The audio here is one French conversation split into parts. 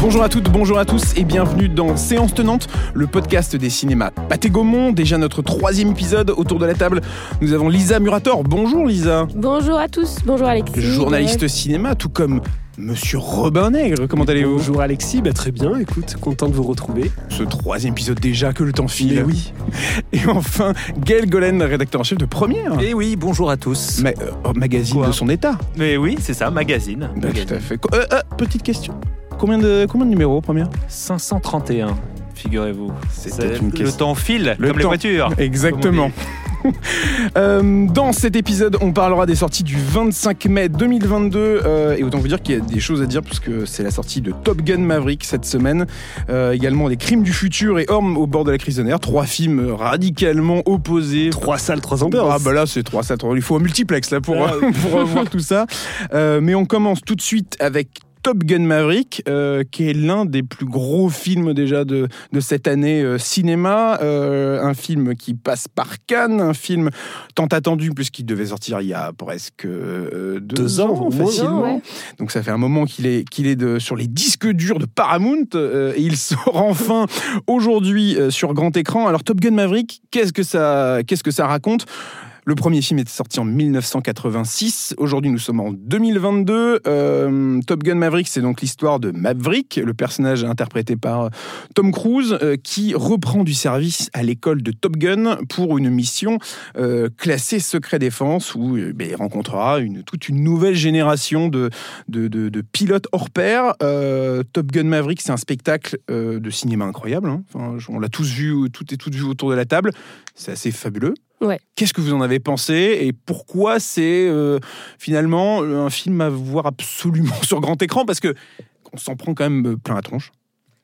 Bonjour à toutes, bonjour à tous et bienvenue dans Séance Tenante, le podcast des cinémas Pathé Gaumont. Déjà notre troisième épisode autour de la table. Nous avons Lisa Murator. Bonjour Lisa. Bonjour à tous, bonjour Alexis. Journaliste cinéma, tout comme Monsieur Robin Nègre. Comment allez-vous Bonjour Alexis, bah, très bien, écoute, content de vous retrouver. Ce troisième épisode déjà, que le temps file. Mais oui. Et enfin, Gaël Golen, rédacteur en chef de Première. Et oui, bonjour à tous. Ma- euh, magazine Quoi de son état. Mais oui, c'est ça, magazine. Bah, Magazine. tout à fait. Euh, euh, petite question. Combien de, combien de numéros, Première? 531, figurez-vous. C'était C'est- une Le question. temps file, Le comme les voitures. Exactement. Euh, dans cet épisode, on parlera des sorties du 25 mai 2022 euh, et autant vous dire qu'il y a des choses à dire puisque c'est la sortie de Top Gun Maverick cette semaine. Euh, également des Crimes du futur et Orme au bord de la crise de nerfs. Trois films radicalement opposés. Trois salles, trois ambiances. Ah bah là c'est trois ça il faut un multiplex là pour, Ah pour voir tout ça. Mais on commence tout de suite avec Top Gun Maverick, euh, qui est l'un des plus gros films déjà de, de cette année euh, cinéma. Euh, un film qui passe par Cannes, un film tant attendu puisqu'il devait sortir il y a presque euh, deux, Deux ans, facilement. Ouais. Donc ça fait un moment qu'il est, qu'il est de, sur les disques durs de Paramount euh, et il sort enfin aujourd'hui euh, sur grand écran. Alors Top Gun Maverick, qu'est-ce que ça, qu'est-ce que ça raconte? Le premier film était sorti en 1986. Aujourd'hui, nous sommes en 2022. Euh, Top Gun Maverick, c'est donc l'histoire de Maverick, le personnage interprété par Tom Cruise, euh, qui reprend du service à l'école de Top Gun pour une mission euh, classée secret défense où euh, ben, il rencontrera une, toute une nouvelle génération de, de, pilotes hors pair. Euh, Top Gun Maverick, c'est un spectacle euh, de cinéma incroyable. hein. On l'a tous vu, tout et toutes vu autour de la table. C'est assez fabuleux. Qu'est-ce que vous en avez pensé et pourquoi c'est euh, finalement un film à voir absolument sur grand écran? Parce que on s'en prend quand même plein la tronche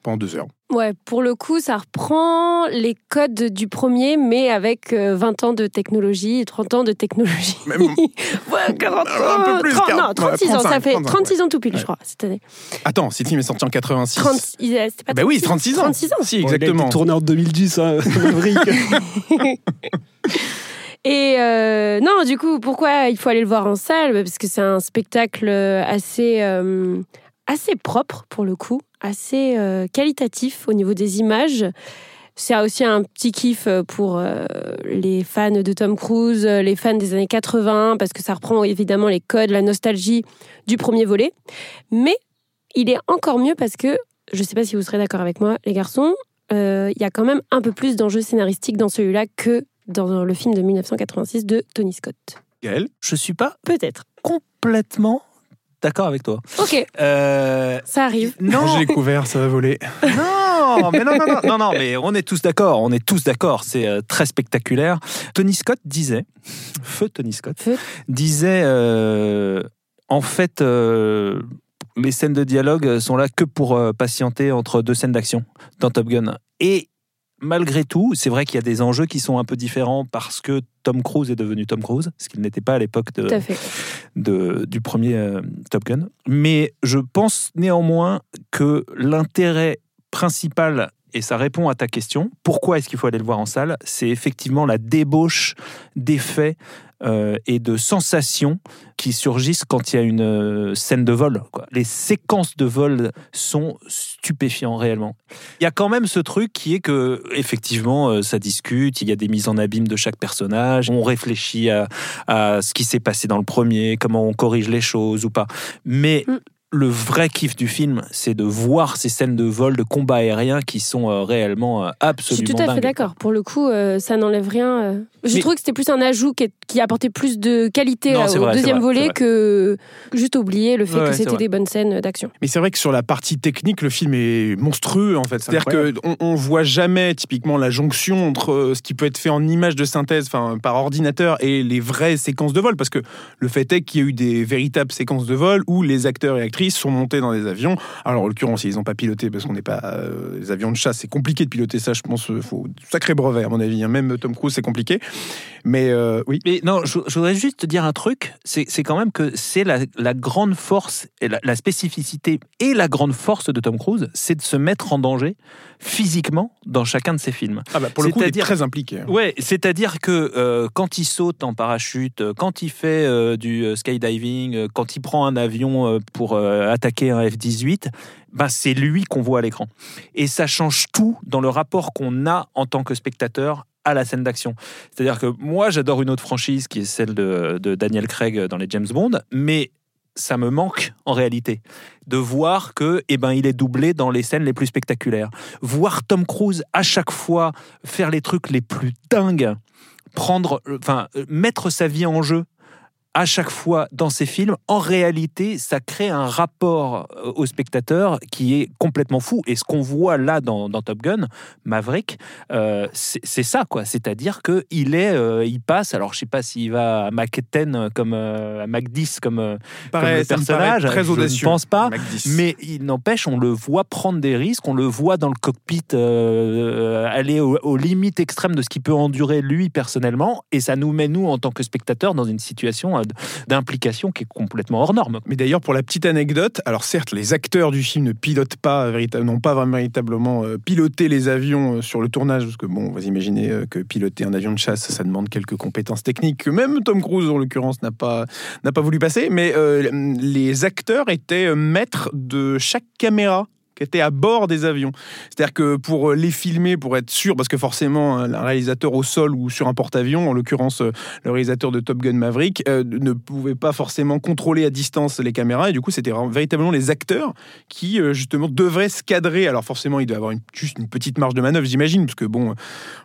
pendant deux heures. Ouais, pour le coup, ça reprend les codes du premier, mais avec euh, 20 ans de technologie, 30 ans de technologie. Même- ouais, 40 Un peu plus, 30 40, non, 36 ouais, ans, ça 35, fait 35, 36 ans tout pile, Ouais. je crois, cette année. Attends, film est sorti en 86. 30, il- euh, c'était pas Ben oui, 36 ans. 36 ans. Si, Bon, il a exactement. été tourné en 2010, hein. Et euh, non, du coup, pourquoi il faut aller le voir en salle? Parce que c'est un spectacle assez, euh, assez propre, pour le coup, assez euh, qualitatif au niveau des images. C'est aussi un petit kiff pour euh, les fans de Tom Cruise, les fans des années 80, parce que ça reprend évidemment les codes, la nostalgie du premier volet. Mais il est encore mieux parce que, je ne sais pas si vous serez d'accord avec moi, les garçons, euh, il y a quand même un peu plus d'enjeux scénaristiques dans celui-là que dans le film de 1986 de Tony Scott. Gaël Je suis pas Peut-être. complètement d'accord avec toi. Ok, Euh, ça arrive. non, J'ai découvert, ça va voler. non, mais non, non, non, non, non, mais on est tous d'accord, on est tous d'accord, c'est euh, très spectaculaire. Tony Scott disait, feu Tony Scott, Feu. disait, euh, en fait, euh, les scènes de dialogue sont là que pour euh, patienter entre deux scènes d'action dans Top Gun. Et malgré tout, c'est vrai qu'il y a des enjeux qui sont un peu différents parce que Tom Cruise est devenu Tom Cruise, ce qu'il n'était pas à l'époque de, de- du premier euh, Top Gun. Mais je pense néanmoins que l'intérêt principal, et ça répond à ta question, pourquoi est-ce qu'il faut aller le voir en salle? C'est effectivement la débauche d'effets euh, et de sensations qui surgissent quand il y a une euh, scène de vol. Les séquences de vol sont stupéfiants réellement. Il y a quand même ce truc qui est que effectivement euh, ça discute, il y a des mises en abîme de chaque personnage, on réfléchit à, à ce qui s'est passé dans le premier, comment on corrige les choses ou pas. Mais Mm. Le vrai kiff du film, c'est de voir ces scènes de vol, de combat aérien qui sont euh, réellement euh, Je absolument suis tout à fait d'accord. Pour le coup, euh, ça n'enlève rien. Je Mais- trouve que c'était plus un ajout qui, qui apportait plus de qualité Non, euh, au vrai, deuxième vrai, volet que juste oublier le fait Ouais, que c'était des bonnes scènes d'action. Mais c'est vrai que sur la partie technique, le film est monstrueux en fait. C'est-à-dire qu'on on voit jamais typiquement la jonction entre euh, ce qui peut être fait en image de synthèse, enfin par ordinateur, et les vraies séquences de vol. Parce que le fait est qu'il y a eu des véritables séquences de vol où les acteurs et actrices sont montés dans des avions. Alors en l'occurrence, ils n'ont pas piloté parce qu'on n'est pas euh, les avions de chasse. C'est compliqué de piloter ça. Je pense, euh, faut sacré brevet à mon avis. hein. Même Tom Cruise, c'est compliqué. Mais euh, oui. Mais non, je, je voudrais juste te dire un truc, c'est quand même que c'est la, la grande force, et la, la spécificité et la grande force de Tom Cruise, c'est de se mettre en danger physiquement dans chacun de ses films. Ah bah, pour le coup, il est très impliqué. Ouais, c'est-à-dire que euh, quand il saute en parachute, euh, quand il fait euh, du skydiving, quand il prend un avion pour attaquer un F-18, ben c'est lui qu'on voit à l'écran. Et ça change tout dans le rapport qu'on a en tant que spectateur à la scène d'action. C'est-à-dire que moi, j'adore une autre franchise qui est celle de, Daniel Craig dans les James Bond, mais ça me manque en réalité de voir que eh ben il est doublé dans les scènes les plus spectaculaires voir Tom Cruise à chaque fois faire les trucs les plus dingues prendre enfin euh, mettre sa vie en jeu à chaque fois dans ses films, en réalité, ça crée un rapport euh, au spectateur qui est complètement fou. Et ce qu'on voit là dans, dans Top Gun, Maverick, euh, c'est ça, quoi. C'est-à-dire que il est, euh, il passe. Alors, je sais pas s'il va à Mach 10 comme euh, à Mach 10 comme, le personnage, très je audacieux. ne pense pas. Mac 10. Mais il n'empêche, on le voit prendre des risques, on le voit dans le cockpit aller au- aux limites extrêmes de ce qu'il peut endurer lui personnellement, et ça nous met nous en tant que spectateurs dans une situation euh, d'implication qui est complètement hors norme. Mais d'ailleurs, pour la petite anecdote, alors certes, les acteurs du film ne pilotent pas, véritable- n'ont pas véritablement euh, piloté les avions euh, sur le tournage, parce que bon, vous imaginez euh, que piloter un avion de chasse, ça demande quelques compétences techniques que même Tom Cruise, en l'occurrence, n'a pas, pas voulu passer. Mais euh, les acteurs étaient euh, maîtres de chaque caméra qui était à bord des avions. C'est-à-dire que pour euh, les filmer, pour être sûr, parce que forcément, un réalisateur au sol ou sur un porte-avions, en l'occurrence euh, le réalisateur de Top Gun Maverick, euh, ne pouvait pas forcément contrôler à distance les caméras. Et du coup, c'était véritablement les acteurs qui, euh, justement, devraient se cadrer. Alors forcément, il doit avoir une, juste une petite marge de manœuvre, j'imagine, parce que bon, en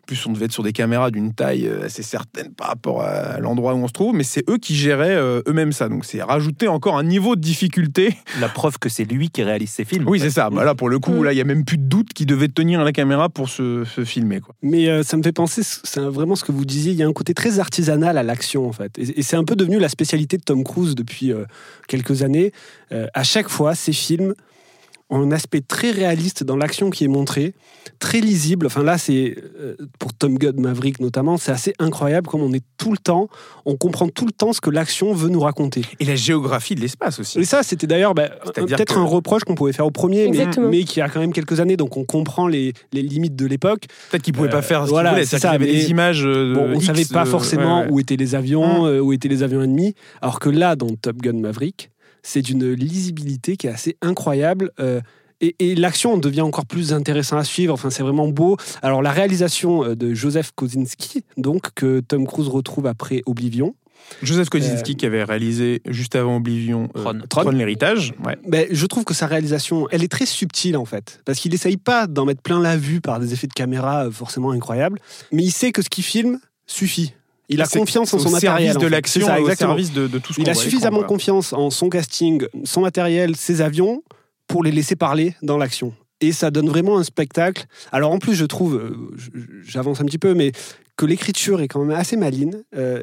plus, on devait être sur des caméras d'une taille euh, assez certaine par rapport à l'endroit où on se trouve, mais c'est eux qui géraient euh, eux-mêmes ça. Donc c'est rajouter encore un niveau de difficulté. La preuve que c'est lui qui réalise ses films. Oui, c'est ça. Bah, là, pour le coup, Mm. là, il y a même plus de doute qu'il devait tenir la caméra pour se, se filmer. Quoi. Mais euh, ça me fait penser, c'est vraiment ce que vous disiez, il y a un côté très artisanal à l'action en fait. Et, et c'est un peu devenu la spécialité de Tom Cruise depuis euh, quelques années. Euh, à chaque fois, ces films ont un aspect très réaliste dans l'action qui est montrée, très lisible. Enfin là, c'est euh, pour Tom Gun Maverick notamment, c'est assez incroyable comme on est tout le temps, on comprend tout le temps ce que l'action veut nous raconter. Et la géographie de l'espace aussi. Et ça, c'était d'ailleurs bah, C'est-à-dire peut-être que- un reproche qu'on pouvait faire au premier, mais, mais qui a quand même quelques années, donc on comprend les, les limites de l'époque. Peut-être qu'ils pouvaient Euh, pas faire ce voilà, qu'ils voulaient. y avait ça, des images. euh, Bon, on ne X, savait pas euh, forcément ouais, ouais. où étaient les avions, euh, où étaient les avions ennemis, alors que là, dans Top Gun Maverick, c'est d'une lisibilité qui est assez incroyable. euh, et, et l'action devient encore plus intéressant à suivre. Enfin, c'est vraiment beau. Alors, la réalisation euh, de Joseph Kosinski, donc que Tom Cruise retrouve après Oblivion, Joseph Kosinski qui avait réalisé juste avant Oblivion euh, Tron. Tron, l'héritage. Ouais. ben, je trouve que sa réalisation, elle est très subtile en fait, parce qu'il essaye pas d'en mettre plein la vue par des effets de caméra euh, forcément incroyables, mais il sait que ce qu'il filme suffit. Il a confiance en son matériel. service de l'action, au service de, de tout ce qu'on Il a suffisamment confiance en son casting, son matériel, ses avions pour les laisser parler dans l'action. Et ça donne vraiment un spectacle. Alors en plus, je trouve, euh, j'avance un petit peu, mais que l'écriture est quand même assez maline. euh,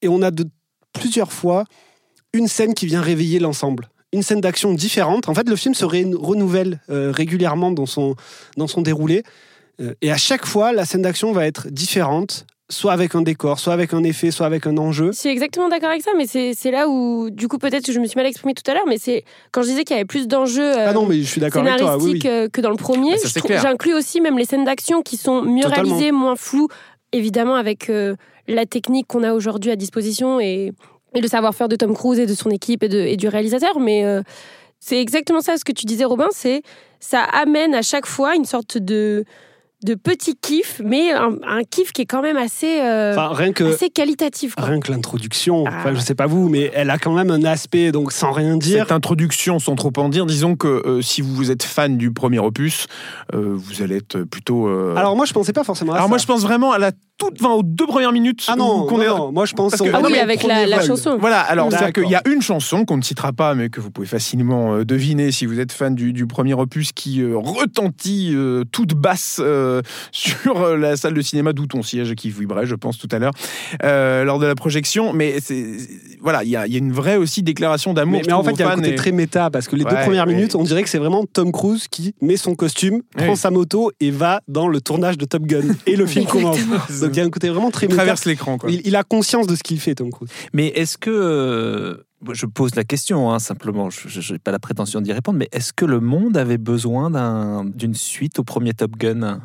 et on a de plusieurs fois une scène qui vient réveiller l'ensemble. Une scène d'action différente. En fait, le film se ré- renouvelle euh, régulièrement dans son, dans son déroulé. Euh, et à chaque fois, la scène d'action va être différente, soit avec un décor, soit avec un effet, soit avec un enjeu. Je suis exactement d'accord avec ça, mais c'est là où, du coup, peut-être que je me suis mal exprimée tout à l'heure, mais c'est quand je disais qu'il y avait plus d'enjeux euh, Ah non, mais je suis d'accord avec toi. Oui, oui. scénaristiques euh, que dans le premier. Ah. J'inclus aussi même les scènes d'action qui sont mieux Totalement. réalisées, moins floues, évidemment avec euh, la technique qu'on a aujourd'hui à disposition et, et le savoir-faire de Tom Cruise et de son équipe et, de- et du réalisateur. Mais euh, c'est exactement ça ce que tu disais, Robin. C'est ça amène à chaque fois une sorte de de petit kiff, mais un, un kiff qui est quand même assez euh, Enfin, rien que, assez qualitatif. quoi. rien que l'introduction, Ah. enfin, je sais pas vous, mais elle a quand même un aspect, donc sans rien dire. Cette introduction, sans trop en dire, disons que euh, si vous êtes fan du premier opus, euh, vous allez être plutôt. euh, Alors moi, je pensais pas forcément à Alors ça. moi, je pense vraiment à la toute, enfin, aux deux premières minutes. Ah non, qu'on non, est- non, moi je pense que- Ah oui, avec la, chanson. Voilà, alors c'est-à-dire qu'il y a une chanson qu'on ne citera pas, mais que vous pouvez facilement euh, deviner si vous êtes fan du, du premier opus qui euh, retentit euh, toute basse euh, sur euh, la salle de cinéma d'où ton siège qui vibrait, je pense, tout à l'heure, euh, lors de la projection. Mais c'est voilà, il y a, il y a une vraie aussi déclaration d'amour. Mais, mais en fait, il y a un côté et- très méta parce que les deux premières ouais. minutes, on dirait que c'est vraiment Tom Cruise qui met son costume, prend Oui. sa moto et va dans le tournage de Top Gun. Et le film commence. Donc Il y a un côté vraiment très il traverse l'écran. quoi. Il, il a conscience de ce qu'il fait, Tom Cruise. Mais est-ce que. euh, je pose la question, hein, simplement, je n'ai pas la prétention d'y répondre, mais est-ce que le monde avait besoin d'un- d'une suite au premier Top Gun?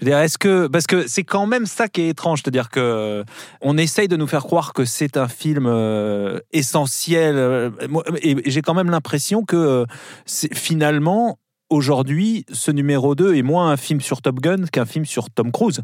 Je est-ce que parce que c'est quand même ça qui est étrange, c'est-à-dire que euh, on essaye de nous faire croire que c'est un film euh, essentiel, euh, et j'ai quand même l'impression que finalement aujourd'hui, ce numéro 2 est moins un film sur Top Gun qu'un film sur Tom Cruise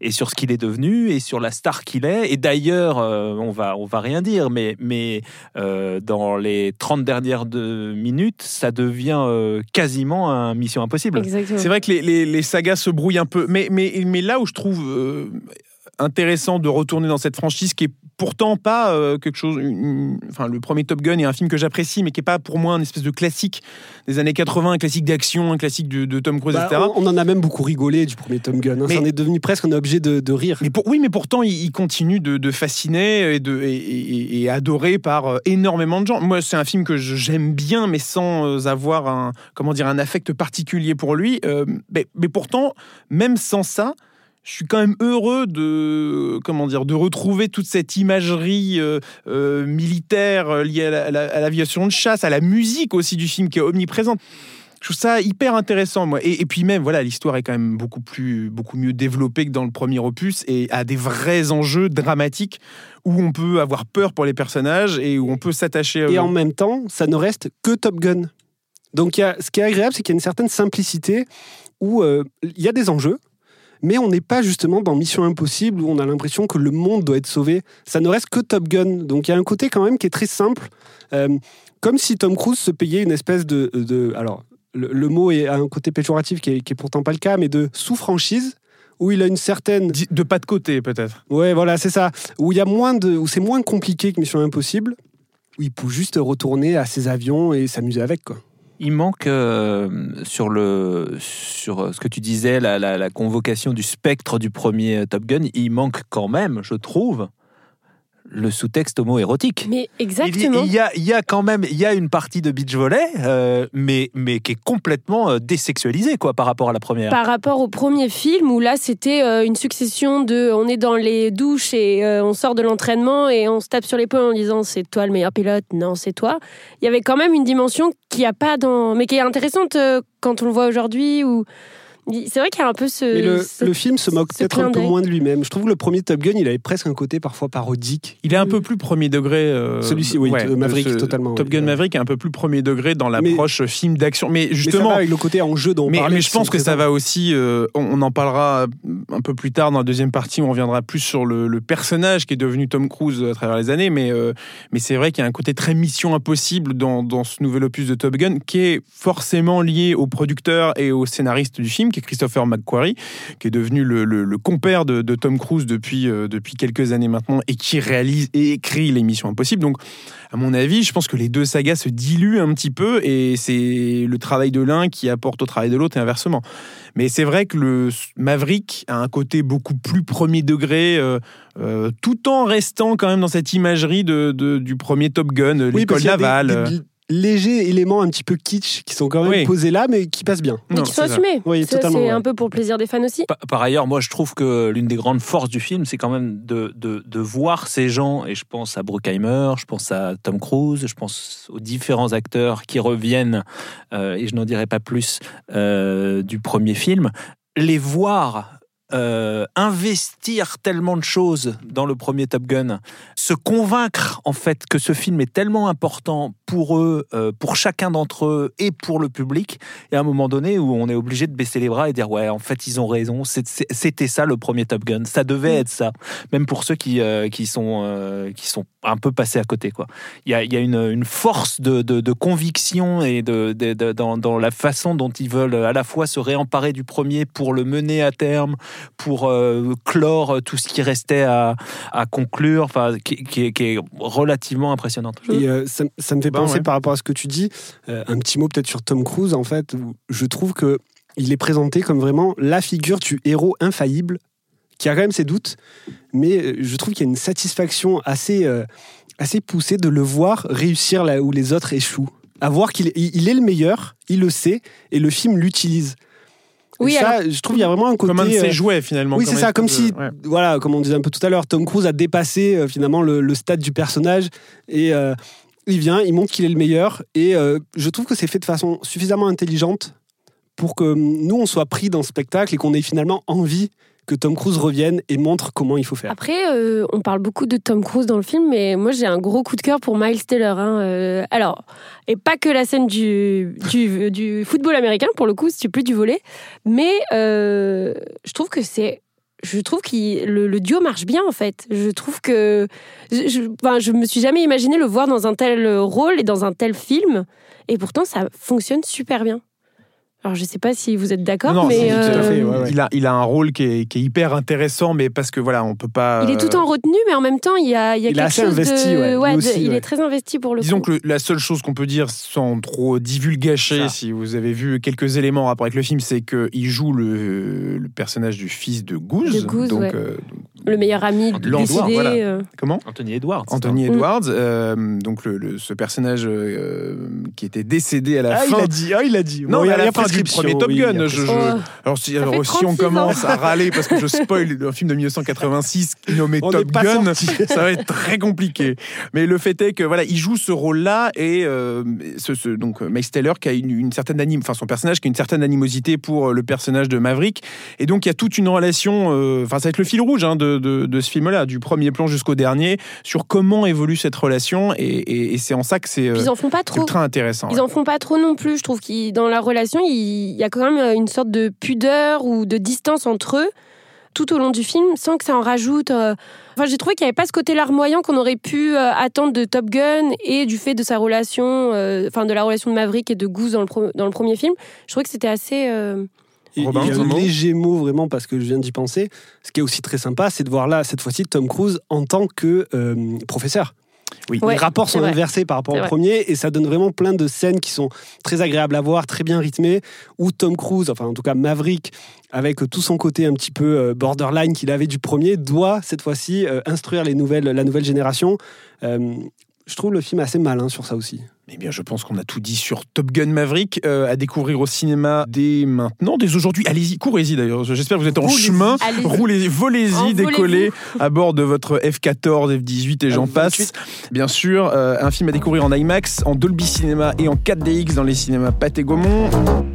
et sur ce qu'il est devenu et sur la star qu'il est. Et d'ailleurs, euh, on va on va rien dire, mais mais euh, dans les 30 dernières de- minutes, ça devient euh, quasiment un Mission Impossible. C'est vrai que les, les- les sagas se brouillent un peu, mais, mais, mais là où je trouve euh, intéressant de retourner dans cette franchise qui est pourtant pas euh, quelque chose. une- une- enfin, le premier Top Gun est un film que j'apprécie, mais qui est pas pour moi un espèce de classique des années 80, un classique d'action, un classique de, de Tom Cruise, Bah, etc. on, on en a même beaucoup rigolé du premier Tom Gun. hein. Mais- Ça en est devenu presque un objet de, de rire. Mais pour, oui, mais pourtant, il, il continue de, de fasciner et, de, et, et- et adoré par euh, énormément de gens. Moi, c'est un film que j'aime bien, mais sans euh, avoir un, comment dire, un affect particulier pour lui. Euh, mais, mais pourtant, même sans ça, je suis quand même heureux de, comment dire, de retrouver toute cette imagerie euh, euh, militaire euh, liée à la- à la- l'aviation de chasse, à la musique aussi du film qui est omniprésente. Je trouve ça hyper intéressant, moi. Et, et puis même, voilà, l'histoire est quand même beaucoup plus, beaucoup mieux développée que dans le premier opus et a des vrais enjeux dramatiques où on peut avoir peur pour les personnages et où on peut s'attacher à Et en même temps, ça ne reste que Top Gun. Donc, il y a, ce qui est agréable, c'est qu'il y a une certaine simplicité où euh, il y a des enjeux, mais on n'est pas justement dans Mission Impossible où on a l'impression que le monde doit être sauvé. Ça ne reste que Top Gun. Donc, il y a un côté quand même qui est très simple, euh, comme si Tom Cruise se payait une espèce de. de- alors, le, le mot est, a un côté péjoratif qui est, qui est pourtant pas le cas, mais de sous-franchise où il a une certaine De pas de côté, peut-être. Ouais, voilà, c'est ça. Où il y a moins de, où c'est moins compliqué que Mission Impossible, où il peut juste retourner à ses avions et s'amuser avec, quoi. Il manque euh, sur le sur ce que tu disais la- la convocation du spectre du premier Top Gun. Il manque quand même, je trouve, le sous-texte homo-érotique. Mais exactement. il y a, il y a quand même il y a une partie de beach volley, euh, mais, mais qui est complètement euh, désexualisée quoi, par rapport à la première. Par rapport au premier film où là c'était euh, une succession de on est dans les douches et euh, on sort de l'entraînement et on se tape sur l'épaule en disant c'est toi le meilleur pilote, non c'est toi. Il y avait quand même une dimension qui a pas dans mais qui est intéressante quand on le voit aujourd'hui où c'est vrai qu'il y a un peu ce Mais le, ce- le film se moque peut-être un peu moins de lui-même. Je trouve que le premier Top Gun, il avait presque un côté parfois parodique. Il est un peu plus premier degré. euh, Celui-ci, oui, ouais, de Maverick, ce- totalement, Top oui. Gun Maverick est un peu plus premier degré dans l'approche film d'action. Mais Mais ça justement, va avec le côté en jeu dont on mais, parlait. mais je pense que ça va aussi. euh, on, on en parlera un peu plus tard dans la deuxième partie. où On reviendra plus sur le, le personnage qui est devenu Tom Cruise à travers les années. Mais, euh, mais c'est vrai qu'il y a un côté très mission impossible dans, dans ce nouvel opus de Top Gun qui est forcément lié au producteur et au scénariste du film, qui Christopher McQuarrie, qui est devenu le, le- le compère de, de Tom Cruise depuis, euh, depuis quelques années maintenant et qui réalise et écrit les missions impossibles. Donc, à mon avis, je pense que les deux sagas se diluent un petit peu et c'est le travail de l'un qui apporte au travail de l'autre et inversement. Mais c'est vrai que le Maverick a un côté beaucoup plus premier degré, euh, euh, tout en restant quand même dans cette imagerie de, de- du premier Top Gun, Oui, l'école des- des légers éléments un petit peu kitsch qui sont quand même Oui. posés là, mais qui passent bien. mais Non, qui sont assumés. Oui, c'est ouais. un peu pour le plaisir des fans aussi. Pa- Par ailleurs, moi, je trouve que l'une des grandes forces du film, c'est quand même de, de, de voir ces gens, et je pense à Bruckheimer, je pense à Tom Cruise, je pense aux différents acteurs qui reviennent, euh, et je n'en dirai pas plus, euh, du premier film, les voir euh, investir tellement de choses dans le premier Top Gun, se convaincre en fait que ce film est tellement important pour eux, euh, pour chacun d'entre eux et pour le public, et à un moment donné où on est obligé de baisser les bras et dire ouais en fait ils ont raison. C'était ça le premier Top Gun. Ça devait être ça. Même pour ceux qui euh, qui sont euh, qui sont un peu passés à côté quoi. Il y a, il y a une, une force de, de, de conviction et de, de- de- dans, dans la façon dont ils veulent à la fois se réemparer du premier pour le mener à terme pour euh, clore tout ce qui restait à, à conclure enfin qui, qui est, qui est relativement impressionnante Et euh, ça, ça me fait Ben ouais. par rapport à ce que tu dis, euh, un petit mot peut-être sur Tom Cruise, en fait, où je trouve que il est présenté comme vraiment la figure du héros infaillible, qui a quand même ses doutes, mais euh, je trouve qu'il y a une satisfaction assez, euh, assez poussée de le voir réussir là où les autres échouent. À voir qu'il il est le meilleur, il le sait, et le film l'utilise. Oui, ça, je trouve il y a vraiment un côté. Comme un de ses jouets finalement. Oui, c'est ça, comme si, ouais. voilà, comme on disait un peu tout à l'heure, Tom Cruise a dépassé euh, finalement le, le stade du personnage et euh, il vient, il montre qu'il est le meilleur et euh, je trouve que c'est fait de façon suffisamment intelligente pour que hum, nous on soit pris dans ce spectacle et qu'on ait finalement envie que Tom Cruise revienne et montre comment il faut faire. Après, euh, on parle beaucoup de Tom Cruise dans le film, mais moi j'ai un gros coup de cœur pour Miles Taylor. hein. Euh, alors, et pas que la scène du, du, football américain, pour le coup, c'est plus du volet, mais je trouve que c'est. Je trouve que le, le duo marche bien en fait. Je trouve que. Je, je, enfin, je me suis jamais imaginé le voir dans un tel rôle et dans un tel film. Et pourtant, ça fonctionne super bien. Alors, je sais pas si vous êtes d'accord, Non, mais. si, tout à euh, fait, ouais, ouais. Il, a, il a un rôle qui est, qui est hyper intéressant, mais parce que voilà, on peut pas. Il est tout euh, en retenue, mais en même temps, il y a, il y a Il est quelque assez chose investi, de... ouais, de- il ouais. est très investi pour le Disons coup. que le- la seule chose qu'on peut dire sans trop divulgacher, si vous avez vu quelques éléments en rapport avec le film, c'est qu'il joue le, le personnage du fils de Goose. De Goose, donc, ouais. euh, Le meilleur ami Anthony décidé. Edwards, voilà. euh, comment? Anthony Edwards. Anthony Mm. Edwards, euh, donc le, le- ce personnage euh, qui était décédé à la Ah, il fin. a dit, ah, il a dit. Non, Bon, il à a la la fin du premier Top oui, Gun, je- je- Oh, Alors, si, alors, on 36 ans. commence à râler parce que je spoil un film de 1986 nommé On Top Gun, ça va être très compliqué. Mais le fait est que voilà, il joue ce rôle-là et euh, ce, ce- donc Max Taylor qui a une, une certaine anime, enfin son personnage qui a une certaine animosité pour euh, le personnage de Maverick. Et donc il y a toute une relation. euh, Enfin, ça va être le fil rouge hein, de, de- de ce film-là, du premier plan jusqu'au dernier, sur comment évolue cette relation. Et, et- et c'est en ça que c'est euh, Puis ils en font pas trop. ultra intéressant. Ils en font pas trop non plus. Je trouve qu'il dans la relation, il il y a quand même une sorte de pudeur ou de distance entre eux tout au long du film, sans que ça en rajoute. euh, Enfin, j'ai trouvé qu'il n'y avait pas ce côté larmoyant qu'on aurait pu euh, attendre de Top Gun et du fait de sa relation, euh, enfin de la relation de Maverick et de Goose dans le, dans le premier film. Je trouvais que c'était assez. euh, Il y a un léger mot vraiment parce que je viens d'y penser. Ce qui est aussi très sympa, c'est de voir là, cette fois-ci, Tom Cruise en tant que euh, professeur. Oui. Ouais, les rapports sont inversés par rapport au vrai. premier et ça donne vraiment plein de scènes qui sont très agréables à voir, très bien rythmées, où Tom Cruise, enfin en tout cas Maverick, avec tout son côté un petit peu euh, borderline qu'il avait du premier, doit cette fois-ci euh, instruire les nouvelles, la nouvelle génération. Euh, je trouve le film assez malin sur ça aussi. Eh bien, je pense qu'on a tout dit sur Top Gun Maverick euh, à découvrir au cinéma dès maintenant, dès aujourd'hui. Allez-y, courez-y d'ailleurs. J'espère que vous êtes en chemin. Roulez-y, volez-y, décollez à bord de votre F14, F18 et j'en passe. 28. Bien sûr, euh, un film à découvrir en IMAX, en Dolby Cinema et en 4DX dans les cinémas Pathé Gaumont.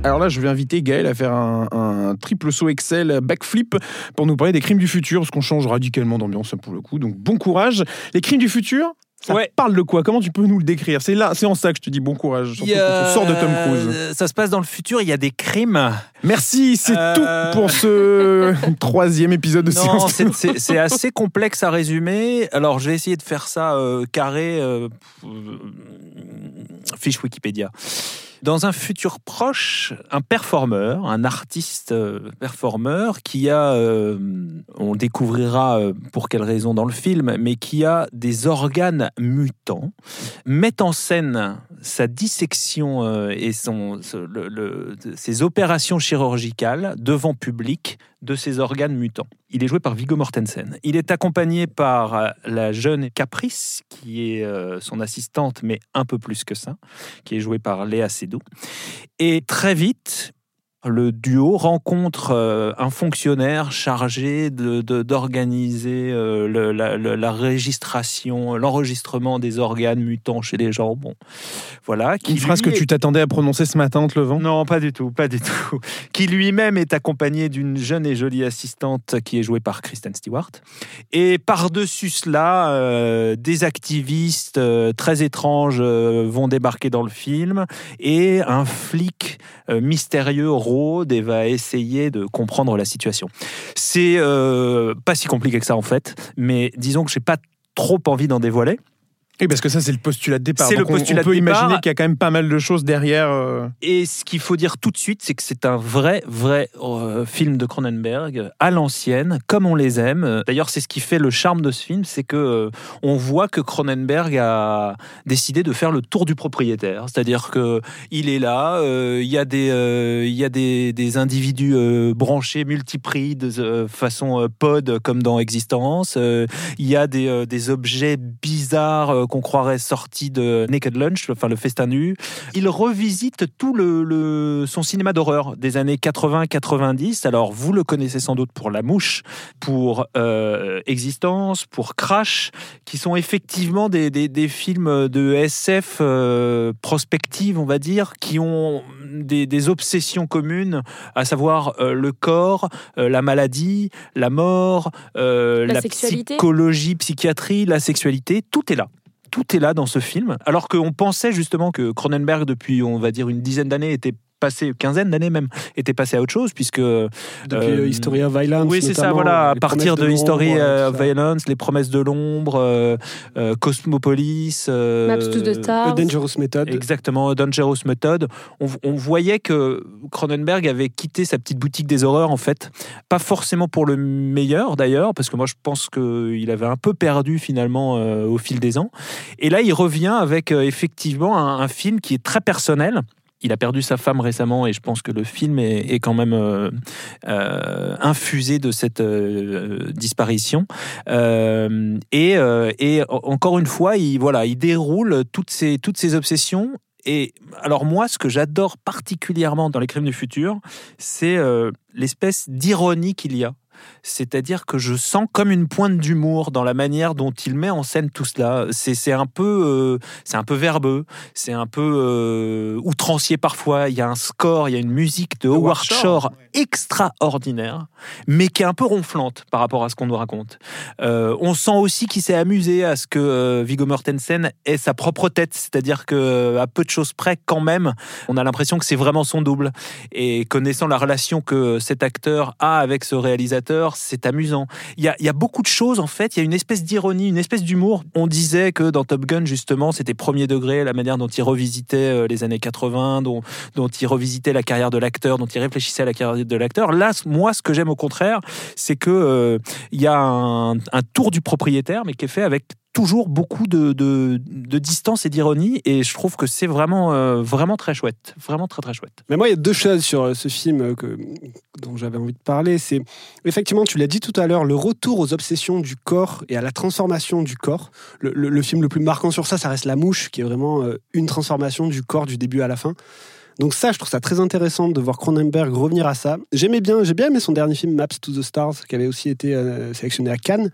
Alors là, je vais inviter Gaël à faire un, un triple saut Excel backflip pour nous parler des crimes du futur, parce qu'on change radicalement d'ambiance pour le coup. Donc bon courage. Les crimes du futur ça Ouais. parle de quoi? Comment tu peux nous le décrire? C'est là, c'est en ça que je te dis bon courage. Surtout a- sort de Tom Cruise. Euh, Ça se passe dans le futur, il y a des crimes. Merci, c'est Euh, tout pour ce troisième épisode de Non, c'est- assez complexe à résumer. Alors, je vais essayer de faire ça euh, carré. euh, fiche Wikipédia. Dans un futur proche, un performeur, un artiste euh, performeur qui a, euh, on découvrira euh, pour quelle raison dans le film, mais qui a des organes mutants, met en scène sa dissection et ses opérations chirurgicales devant public de ses organes mutants. Il est joué par Viggo Mortensen. Il est accompagné par euh, la jeune Caprice, qui est euh, son assistante, mais un peu plus que ça, qui est jouée par Léa Seydoux. Et très vite, le duo rencontre euh, un fonctionnaire chargé de- de- d'organiser euh, le- la, le- la l'enregistrement des organes mutants chez les gens. Bon, voilà. qui Une phrase que est- tu t'attendais à prononcer ce matin en te levant non, pas du tout, pas du tout. Qui lui-même est accompagné d'une jeune et jolie assistante qui est jouée par Kristen Stewart. Et par-dessus cela, euh, des activistes très étranges vont débarquer dans le film et un flic mystérieux rôde et va essayer de comprendre la situation. C'est euh, pas si compliqué que ça en fait, mais disons que j'ai pas trop envie d'en dévoiler. Oui, parce que ça, c'est le postulat de départ. C'est le Donc, on- postulat on, peut de départ. imaginer qu'il y a quand même pas mal de choses derrière. euh, Et ce qu'il faut dire tout de suite, c'est que c'est un vrai, vrai euh, film de Cronenberg à l'ancienne, comme on les aime. D'ailleurs, c'est ce qui fait le charme de ce film, c'est que euh, on voit que Cronenberg a décidé de faire le tour du propriétaire. C'est-à-dire que il est là, il y a des, il y a des, des individus branchés, multipris de façon pod, comme dans Existence. Il y a des, des objets bizarres qu'on croirait sorti de Naked Lunch, enfin le festin nu. Il revisite tout le, le- son cinéma d'horreur des années 80-90. Alors vous le connaissez sans doute pour La Mouche, pour euh, Existence, pour Crash, qui sont effectivement des, des- des films de SF euh, prospective, on va dire, qui ont des, des obsessions communes, à savoir euh, le corps, euh, la maladie, la mort, La la, sexualité. psychologie, psychiatrie, la sexualité, tout est là. Tout est là dans ce film. Alors qu'on pensait justement que Cronenberg, depuis, on va dire, une dizaine d'années, était passé, quinzaine d'années même, était passé à autre chose, puisque Depuis Euh, euh, Historia Violence. oui, c'est ça, voilà. À partir de, ça. Violence, Les Promesses de l'Ombre, euh, euh, Cosmopolis. euh, Maps to the Stars. Dangerous Method. Exactement, Dangerous Method. On, on voyait que Cronenberg avait quitté sa petite boutique des horreurs, en fait. Pas forcément pour le meilleur, d'ailleurs, parce que moi, je pense qu'il avait un peu perdu, finalement, euh, au fil des ans. Et là, il revient avec, euh, effectivement, un, un film qui est très personnel. Il a perdu sa femme récemment et je pense que le film est, quand même euh, euh, infusé de cette euh, disparition. Et, et en- encore une fois, il, voilà, il déroule toutes ces, toutes ces obsessions. Et alors moi, ce que j'adore particulièrement dans les crimes du futur, c'est l'espèce d'ironie qu'il y a. C'est-à-dire que je sens comme une pointe d'humour dans la manière dont il met en scène tout cela. C'est un peu, euh, c'est un peu verbeux, c'est un peu euh, outrancier parfois. Il y a un score, il y a une musique de Howard Shore extraordinaire, mais qui est un peu ronflante par rapport à ce qu'on nous raconte. Euh, on sent aussi qu'il s'est amusé à ce que Viggo Mortensen ait sa propre tête, c'est-à-dire que à peu de choses près, quand même, on a l'impression que c'est vraiment son double. Et connaissant la relation que cet acteur a avec ce réalisateur, c'est amusant. Il y, a, il y a beaucoup de choses en fait. Il y a une espèce d'ironie, une espèce d'humour. On disait que dans Top Gun justement, c'était premier degré, la manière dont il revisitait euh, les années 80, dont, dont il revisitait la carrière de l'acteur, dont il réfléchissait à la carrière de l'acteur. Là, moi, ce que j'aime au contraire, c'est que euh, il y a un, un tour du propriétaire, mais qui est fait avec toujours beaucoup de, de, distance et d'ironie, et je trouve que c'est vraiment, euh, vraiment très chouette, vraiment très très chouette. Mais moi, il y a deux choses sur euh, ce film euh, que, dont j'avais envie de parler. C'est effectivement, tu l'as dit tout à l'heure, le retour aux obsessions du corps et à la transformation du corps. Le, le- film le plus marquant sur ça, ça reste La Mouche, qui est vraiment une transformation du corps du début à la fin. Donc ça, je trouve ça très intéressant de voir Cronenberg revenir à ça. J'aimais bien, j'ai bien aimé son dernier film Maps to the Stars, qui avait aussi été euh, sélectionné à Cannes,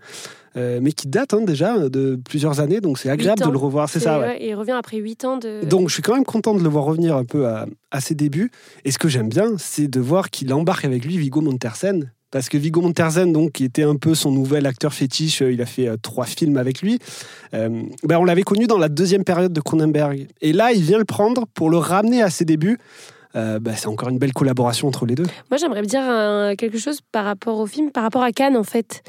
euh, mais qui date hein, déjà de plusieurs années. Donc c'est agréable de le revoir. C'est ça. ouais. ouais, Il revient après 8 ans de. Donc je suis quand même content de le voir revenir un peu à, à ses débuts. Et ce que j'aime bien, c'est de voir qu'il embarque avec lui Viggo Mortensen. Parce que Viggo Mortensen, donc, qui était un peu son nouvel acteur fétiche, euh, il a fait euh, trois films avec lui. Euh, ben, on l'avait connu dans la deuxième période de Cronenberg. Et là, il vient le prendre pour le ramener à ses débuts. Euh, ben, c'est encore une belle collaboration entre les deux. Moi, j'aimerais dire quelque chose par rapport au film, par rapport à Cannes, en fait.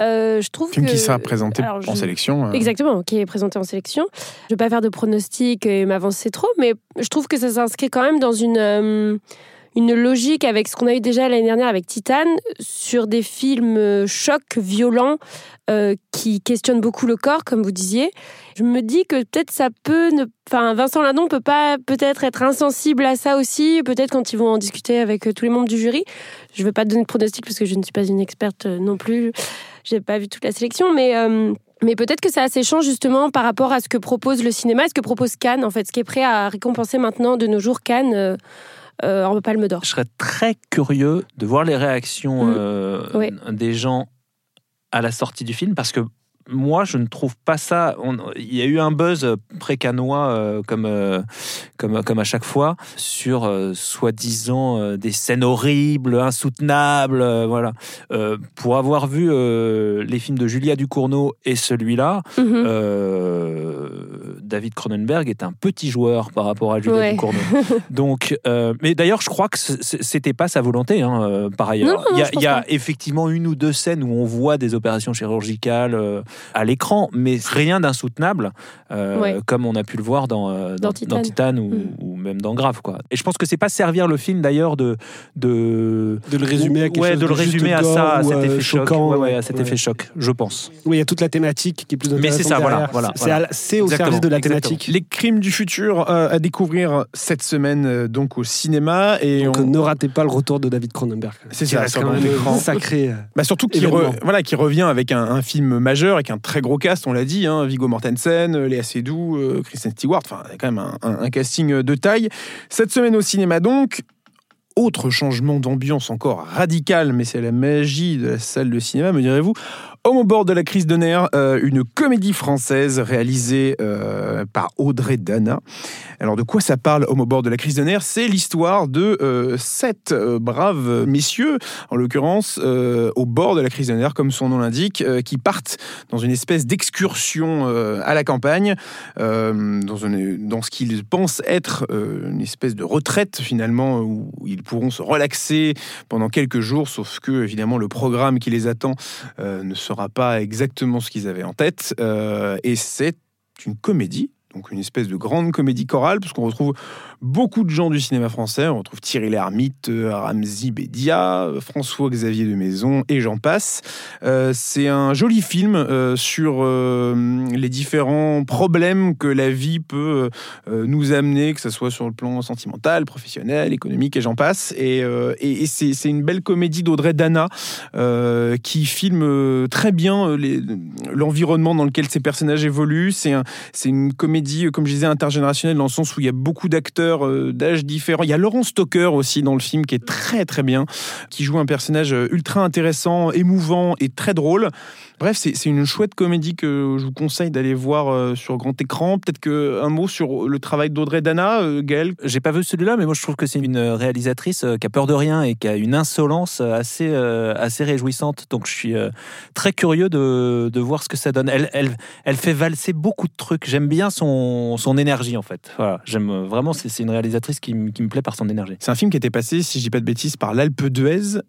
Euh, je trouve Film que... qui sera présenté Alors, en je- sélection. euh, Exactement, qui est présenté en sélection. Je ne vais pas faire de pronostics et m'avancer trop, mais je trouve que ça s'inscrit quand même dans une, euh, une logique avec ce qu'on a eu déjà l'année dernière avec Titan, sur des films euh, chocs, violents, euh, qui questionnent beaucoup le corps, comme vous disiez. Je me dis que peut-être ça peut ne... Enfin, Vincent Lindon peut pas peut-être être insensible à ça aussi, peut-être quand ils vont en discuter avec euh, tous les membres du jury. Je ne veux pas donner de pronostics parce que je ne suis pas une experte non plus. J'ai pas vu toute la sélection, mais... mais peut-être que ça a ses justement par rapport à ce que propose le cinéma, ce que propose Cannes, en fait, ce qui est prêt à récompenser maintenant de nos jours Cannes en Palme d'Or. Je serais très curieux de voir les réactions Mm. euh, des gens à la sortie du film parce que moi, je ne trouve pas ça. on- Il y a eu un buzz pré-canois, euh, comme, euh, comme, comme à chaque fois, sur euh, soi-disant euh, des scènes horribles, insoutenables. euh, voilà. Euh, pour avoir vu euh, les films de Julia Ducournau et celui-là, Mhm. euh, David Cronenberg est un petit joueur par rapport à Julia Ouais. Ducournau. Donc, euh, mais d'ailleurs, je crois que c'était pas sa volonté, hein, euh, par ailleurs. Non, non, non, il y a, y effectivement une ou deux scènes où on voit des opérations chirurgicales euh, à l'écran, mais rien d'insoutenable, euh, Ouais. comme on a pu le voir dans, euh, dans, Dans Titan. dans Titan ou, ou même dans Grave. Quoi. Et je pense que c'est pas servir le film d'ailleurs de, de De le résumer à quelque ouais, chose de le résumer à ça, à cet effet choc, choquant. ouais, ouais, à cet Ouais. effet choc, je pense. Oui, il y a toute la thématique qui est plus Mais intéressante. c'est ça, voilà, derrière. voilà, C'est voilà. au service de la Thématique. Les crimes du futur euh, à découvrir cette semaine donc donc au cinéma et Donc on- ne ratez pas le retour de David Cronenberg. C'est ça, sur. Sacré. euh, Bah surtout qui, voilà, qui revient avec un, un film majeur, avec un très gros cast, on l'a dit, hein, Viggo Mortensen, euh, Léa Seydoux, euh, Kristen Stewart, enfin quand même un, un- un casting de taille. Cette semaine au cinéma donc, autre changement d'ambiance encore radical, mais c'est la magie de la salle de cinéma, me direz-vous. Homme au bord de la crise de nerfs, euh, une comédie française réalisée euh, par Audrey Dana. Alors de quoi ça parle Homme au bord de la crise de nerfs? C'est l'histoire de euh, sept braves messieurs, en l'occurrence au bord de la crise de nerfs, comme son nom l'indique, qui partent dans une espèce d'excursion à la campagne, dans, dans ce qu'ils pensent être une espèce de retraite finalement, où ils pourront se relaxer pendant quelques jours, sauf que évidemment le programme qui les attend ne sera pas exactement ce qu'ils avaient en tête, Euh, et c'est une comédie. Donc une espèce de grande comédie chorale, parce qu'on retrouve beaucoup de gens du cinéma français. On retrouve Thierry Lhermitte, euh, Ramzi Bédia, euh, François-Xavier de Maison, et j'en passe. Euh, c'est un joli film sur les différents problèmes que la vie peut nous amener, que ce soit sur le plan sentimental, professionnel, économique, et j'en passe. Et, c'est une belle comédie d'Audrey Dana qui filme très bien l'environnement dans lequel ces personnages évoluent. C'est une comédie, euh, comme je disais, intergénérationnelle dans le sens où il y a beaucoup d'acteurs euh, d'âges différents. Il y a Laurent Stoker aussi dans le film qui est très très bien, qui joue un personnage euh, ultra intéressant, émouvant et très drôle. Bref, c'est une chouette comédie que je vous conseille d'aller voir euh, sur grand écran. Peut-être que un mot sur le travail d'Audrey Dana, euh, Gaël. J'ai pas vu celui-là, mais moi je trouve que c'est une réalisatrice euh, qui a peur de rien et qui a une insolence assez, assez réjouissante. Donc je suis très curieux de, de voir ce que ça donne. Elle, elle, elle fait valser beaucoup de trucs. J'aime bien son, son énergie en fait. Voilà, j'aime vraiment. C'est c'est une réalisatrice qui, me- qui me plaît par son énergie. C'est un film qui était passé, si je dis pas de bêtises, par l'Alpe d'Huez,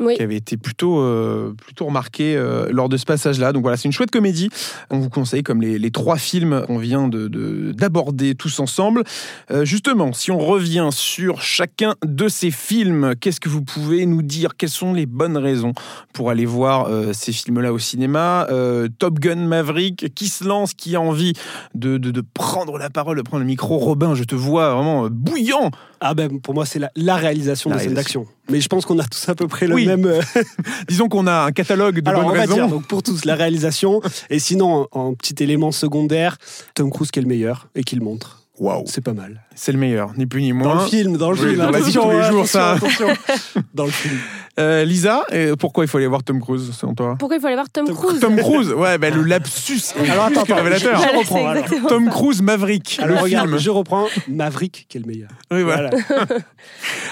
Oui. qui avait été plutôt, euh, plutôt remarqué euh, lors de ce passage-là. Donc voilà, c'est une chouette comédie. On vous conseille, comme les, les trois films qu'on vient de- de- d'aborder tous ensemble. Euh, justement, si on revient sur chacun de ces films, qu'est-ce que vous pouvez nous dire? Quelles sont les bonnes raisons pour aller voir euh, ces films-là au cinéma? Euh, Top Gun Maverick, qui se lance, qui a envie de, de- de prendre la parole, de prendre le micro? Robin, je te vois vraiment bouillant Ah ben pour moi c'est la, la réalisation La de scènes réalisation. d'action. Mais je pense qu'on a tous à peu près le Oui. même. euh, Disons qu'on a un catalogue de Alors bonnes on va raisons. dire donc pour tous la réalisation et sinon en, en petit élément secondaire Tom Cruise qui est le meilleur et qui le montre. Waouh, C'est pas mal. c'est le meilleur, ni plus ni Dans moins. le film, dans le Oui, film. dans la vie tous les hein, jours, ça. attention. dans le film. Euh, Lisa, et pourquoi il faut aller voir Tom Cruise selon toi? Pourquoi il faut aller voir Tom, Tom Cruise? Tom Cruise, ouais, bah, le lapsus Alors, attends, attends, révélateur. je- Voilà, reprends, alors. Tom. Cruise Maverick, Alors le regarde, film. je reprends Maverick qui est le meilleur. Oui, voilà. Voilà.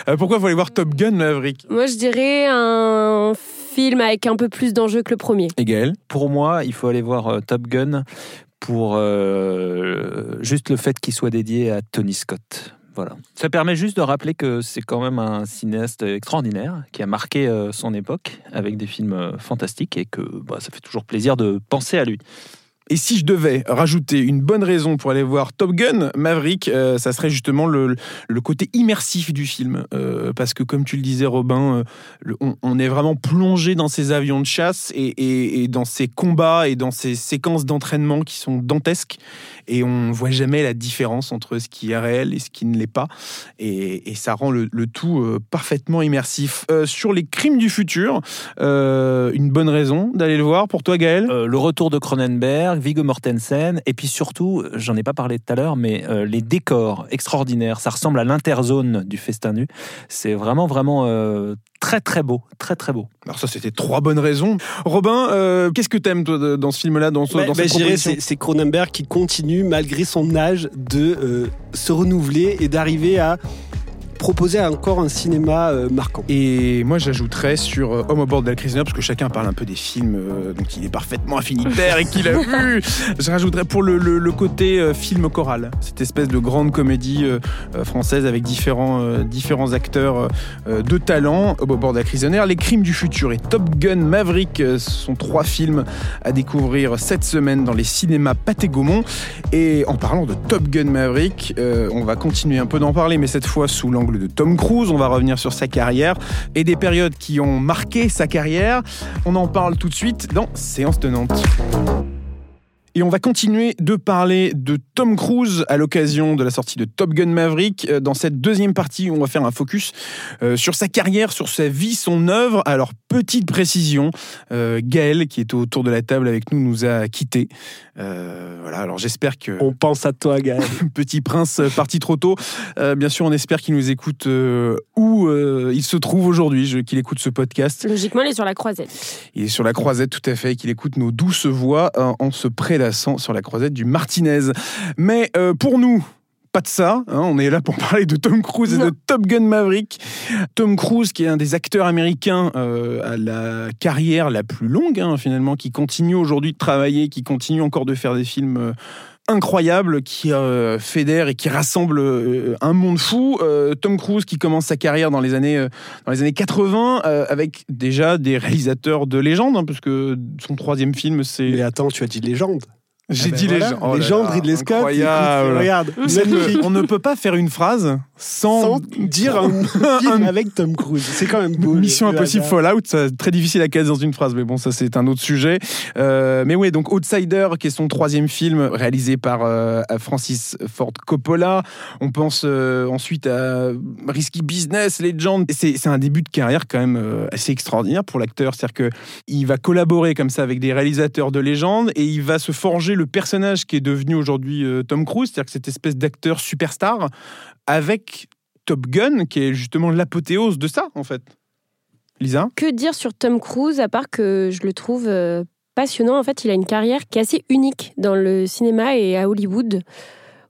Euh, pourquoi il faut aller voir Top Gun Maverick? Moi, je dirais un film avec un peu plus d'enjeux que le premier. Et Gaël? Pour moi, il faut aller voir euh, Top Gun pour euh, juste le fait qu'il soit dédié à Tony Scott. Voilà. Ça permet juste de rappeler que c'est quand même un cinéaste extraordinaire qui a marqué euh, son époque avec des films euh, fantastiques et que bah, ça fait toujours plaisir de penser à lui. Et si je devais rajouter une bonne raison pour aller voir Top Gun Maverick, euh, ça serait justement le, côté immersif du film. Euh, parce que comme tu le disais Robin, euh, on, est vraiment plongé dans ces avions de chasse et, dans ces combats et dans ces séquences d'entraînement qui sont dantesques. Et on ne voit jamais la différence entre ce qui est réel et ce qui ne l'est pas. Et, ça rend le, le tout parfaitement immersif. Sur les crimes du futur, une bonne raison d'aller le voir pour toi Gaël? Le retour de Cronenberg, Viggo Mortensen, et puis surtout, j'en ai pas parlé tout à l'heure, mais euh, les décors extraordinaires. Ça ressemble à l'interzone du Festin nu. C'est vraiment, vraiment euh, très, très beau, très, très beau. Alors ça, c'était trois bonnes raisons. Robin, euh, qu'est-ce que t'aimes toi dans ce film-là, dans, ce, Ouais, dans bah, cette je dirais, proposition c'est c'est Cronenberg qui continue, malgré son âge, de euh, se renouveler et d'arriver à proposer encore un cinéma euh, marquant. Et moi, j'ajouterais sur euh, Homme au bord de la crise parce que chacun parle un peu des films euh, dont il est parfaitement affinitaire et qu'il a vu. Je rajouterais pour le, le- le côté film choral, cette espèce de grande comédie française avec différents, différents acteurs de talent. Homme au bord de la nerfs, Les Crimes du futur et Top Gun Maverick sont trois films à découvrir cette semaine dans les cinémas Pathé Gaumont. Et en parlant de Top Gun Maverick, on va continuer un peu d'en parler, mais cette fois sous l'angle de Tom Cruise. On va revenir sur sa carrière et des périodes qui ont marqué sa carrière. On en parle tout de suite dans Séance tenante. Et on va continuer de parler de Tom Cruise à l'occasion de la sortie de Top Gun Maverick. Euh, Dans cette deuxième partie, on va faire un focus euh, sur sa carrière, sur sa vie, son œuvre. Alors, petite précision, euh, Gaël, qui est autour de la table avec nous, nous a quittés. Euh, voilà, alors j'espère que On pense à toi, Gaël. Petit Prince parti trop tôt. Euh, bien sûr, on espère qu'il nous écoute euh, où euh, il se trouve aujourd'hui, qu'il écoute ce podcast. Logiquement, elle est sur la croisette. Il est sur la croisette, tout à fait, qu'il écoute nos douces voix euh, en se sur la croisette du Martinez. Mais euh, pour nous, pas de ça. hein, on est là pour parler de Tom Cruise et Non. de Top Gun Maverick. Tom Cruise, qui est un des acteurs américains euh, à la carrière la plus longue, hein, finalement, qui continue aujourd'hui de travailler, qui continue encore de faire des films. euh, incroyables, qui euh, fédère et qui rassemble euh, un monde fou. Euh, Tom Cruise qui commence sa carrière dans les années euh, dans les années 80 euh, avec déjà des réalisateurs de légende, hein, parce que son troisième film Mais c'est. attends, tu as dit légende. J'ai Ah ben dit voilà, légende. Oh là légende, là, Ridley Scott. incroyable. Regarde, on ne peut pas faire une phrase sans, Sans dire un film avec Tom Cruise. C'est quand même beau. Mission le Impossible. Fallout, très difficile à caser dans une phrase, mais bon, ça c'est un autre sujet. Euh, mais oui, donc Outsider, qui est son troisième film réalisé par euh, Francis Ford Coppola. On pense euh, ensuite à Risky Business, Legend. C'est un début de carrière quand même assez extraordinaire pour l'acteur, c'est-à-dire qu'il va collaborer comme ça avec des réalisateurs de légende et il va se forger le personnage qui est devenu aujourd'hui euh, Tom Cruise, c'est-à-dire cette espèce d'acteur superstar avec Top Gun, qui est justement l'apothéose de ça, en fait. Lisa? Que dire sur Tom Cruise, à part que je le trouve euh, passionnant. En fait, il a une carrière qui est assez unique dans le cinéma et à Hollywood.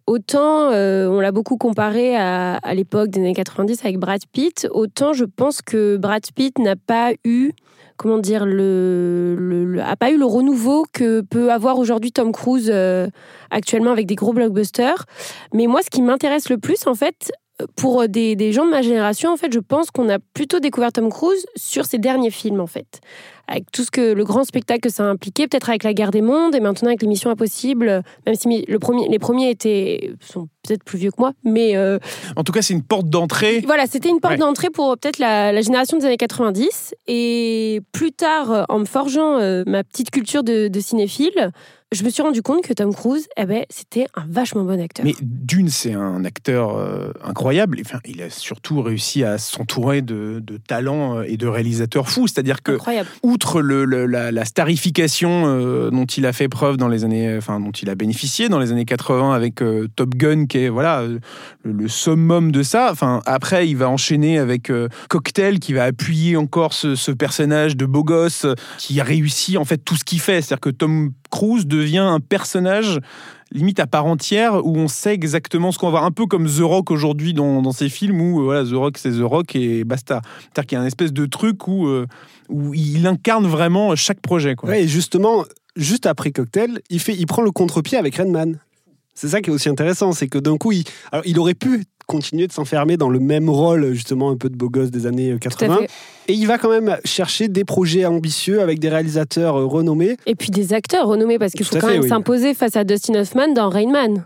Autant euh, on l'a beaucoup comparé à l'époque des années 90 avec Brad Pitt, autant je pense que Brad Pitt n'a pas eu, comment dire, le, le- a pas eu le renouveau que peut avoir aujourd'hui Tom Cruise euh, actuellement avec des gros blockbusters. Mais moi, ce qui m'intéresse le plus, en fait, pour des, des gens de ma génération, en fait, je pense qu'on a plutôt découvert Tom Cruise sur ses derniers films, en fait. Avec tout ce que le grand spectacle que ça a impliqué, peut-être avec La Guerre des Mondes et maintenant avec l'émission Impossible, même si le premier, les premiers étaient, sont peut-être plus vieux que moi, mais euh, En tout cas, c'est une porte d'entrée. voilà, c'était une porte Ouais. d'entrée pour euh, peut-être la, la génération des années 90. Et plus tard, euh, en me forgeant euh, ma petite culture de, de cinéphile, je me suis rendu compte que Tom Cruise, eh ben, c'était un vachement bon acteur. Mais d'une, c'est un acteur euh, incroyable. Enfin, il a surtout réussi à s'entourer de, de talents euh, et de réalisateurs fous. C'est-à-dire que, Incroyable. outre le- le- la, la starification euh, dont il a fait preuve dans les années, enfin, dont il a bénéficié dans les années 80 avec euh, Top Gun, qui est voilà le, le summum de ça. Enfin, après, il va enchaîner avec Cocktail, qui va appuyer encore ce, ce personnage de beau gosse qui a réussi en fait tout ce qu'il fait. C'est-à-dire que Tom Cruise devient un personnage limite à part entière où on sait exactement ce qu'on va voir. Un peu comme The Rock aujourd'hui dans, ses films où euh, voilà, The Rock c'est The Rock et basta. C'est-à-dire qu'il y a un espèce de truc où, euh, où il incarne vraiment chaque projet. Ouais, et justement, juste après Cocktail, il, fait, il prend le contre-pied avec Redman. C'est ça qui est aussi intéressant, c'est que d'un coup, il, alors, il aurait pu continuer de s'enfermer dans le même rôle, justement, un peu de beau gosse des années Tout à 80. fait. Et il va quand même chercher des projets ambitieux avec des réalisateurs euh, renommés. Et puis des acteurs renommés, parce qu'il faut quand fait, même oui. s'imposer face à Dustin Hoffman dans Rain Man.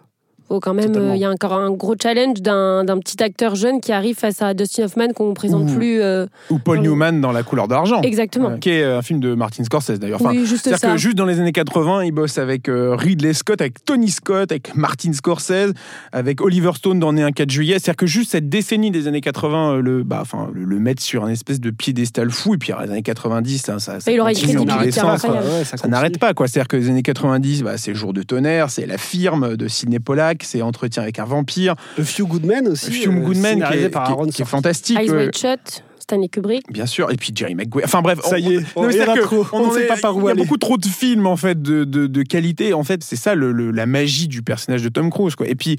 Faut quand même, euh, il y a encore un gros challenge d'un petit acteur jeune qui arrive face à Dustin Hoffman qu'on ne présente plus euh, Ou Paul Dans- Newman dans La couleur d'argent. exactement. euh, qui est un film de Martin Scorsese d'ailleurs. Enfin, oui, juste C'est-à-dire ça. que juste dans les années 80, il bosse avec euh, Ridley Scott, avec Tony Scott, avec Martin Scorsese, avec Oliver Stone dans Né un 4 juillet. C'est-à-dire que juste cette décennie des années 80, euh, le, bah, enfin, le, le mettre sur un espèce de piédestal fou. Et puis les années 90, ça, ça, ça Et il aura une continue dans tous les crédibilité sens, quoi. incroyable. Ouais, Ça n'arrête pas, quoi. C'est-à-dire que les années 90, bah, c'est Jour de tonnerre, c'est La firme de Sidney Pollack, c'est Entretien avec un vampire, A Few Good Men aussi. Few euh, Good Men qui scénarisé est, par qui est- Aaron qui est fantastique. Eyes. Wide Shut, Stanley Kubrick. Bien sûr, et puis Jerry Maguire. Enfin bref, Ça est, on- y. On ne sait est- pas par Il y a aller. beaucoup trop de films en fait de, de, de qualité. En fait, c'est ça le, le- la magie du personnage de Tom Cruise. Quoi. Et puis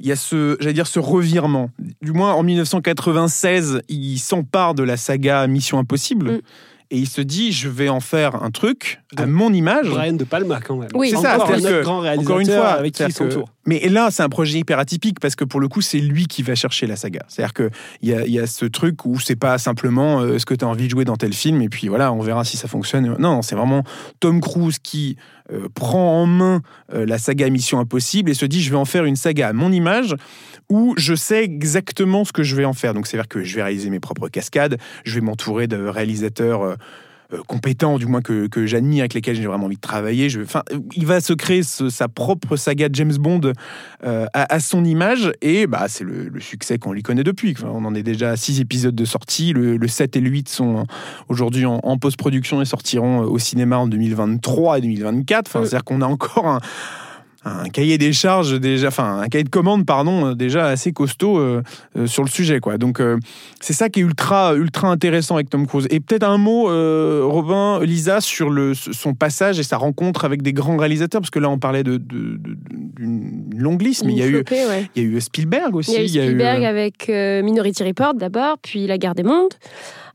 il y a ce, j'allais dire, ce revirement. Du moins en 1996, il s'empare de la saga Mission Impossible. Mm. Et il se dit, je vais en faire un truc à mon image. Brian De Palma, quand même. Oui. C'est ça, que, grand réalisateur Encore une fois, avec qui il que- s'entoure. Mais là, c'est un projet hyper atypique parce que pour le coup, c'est lui qui va chercher la saga. C'est-à-dire qu'il y a, il y a ce truc où c'est pas simplement euh, ce que tu as envie de jouer dans tel film et puis voilà, on verra si ça fonctionne. Non, c'est vraiment Tom Cruise qui euh, prend en main euh, la saga Mission Impossible et se dit je vais en faire une saga à mon image où je sais exactement ce que je vais en faire. Donc c'est-à-dire que je vais réaliser mes propres cascades, je vais m'entourer de réalisateurs. Euh, euh, compétents, du moins que, que j'admire, avec lesquels j'ai vraiment envie de travailler. Je, enfin, il va se créer ce- sa propre saga James Bond euh, à, à son image, et bah, c'est le, le succès qu'on lui connaît depuis. Enfin, on en est déjà à six épisodes de sortie. Le, le 7 et le 8 sont aujourd'hui en, en post-production et sortiront au cinéma en 2023 et 2024. Enfin. C'est-à-dire qu'on a encore un, un cahier des charges déjà, enfin un cahier de commandes pardon euh, déjà assez costaud euh, euh, sur le sujet quoi. Donc euh, c'est ça qui est ultra ultra intéressant avec Tom Cruise. Et peut-être un mot Robin, Lisa sur le son passage et sa rencontre avec des grands réalisateurs parce que là on parlait de d'une longue liste mais il y a eu ouais. il y a eu Spielberg aussi. Il y a eu Spielberg avec Minority Report d'abord, puis La Guerre des Mondes.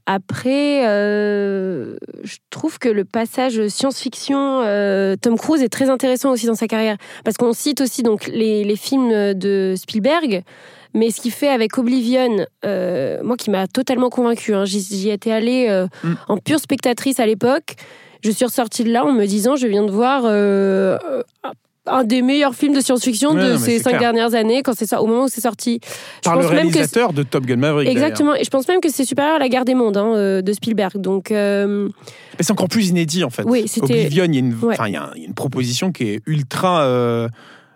Après, euh, je trouve que le passage science-fiction, euh, Tom Cruise est très intéressant aussi dans sa carrière, parce qu'on cite aussi donc les, les films de Spielberg, mais ce qu'il fait avec Oblivion, euh, moi qui m'a totalement convaincu, j'y j'y étais allée Mm. en pure spectatrice à l'époque. Je suis ressortie de là en me disant, je viens de voir un des meilleurs films de science-fiction Ouais, de ces cinq clair. dernières années, quand c'est ça, au moment où c'est sorti. Je par le pense même que réalisateur de Top Gun Maverick. Exactement, et je pense même que c'est supérieur à la guerre des mondes hein, euh, de Spielberg. Donc, euh, Mais c'est encore plus inédit en fait. Oui, c'était- Oblivion, il y a une, Ouais. enfin, il y a une proposition qui est ultra euh,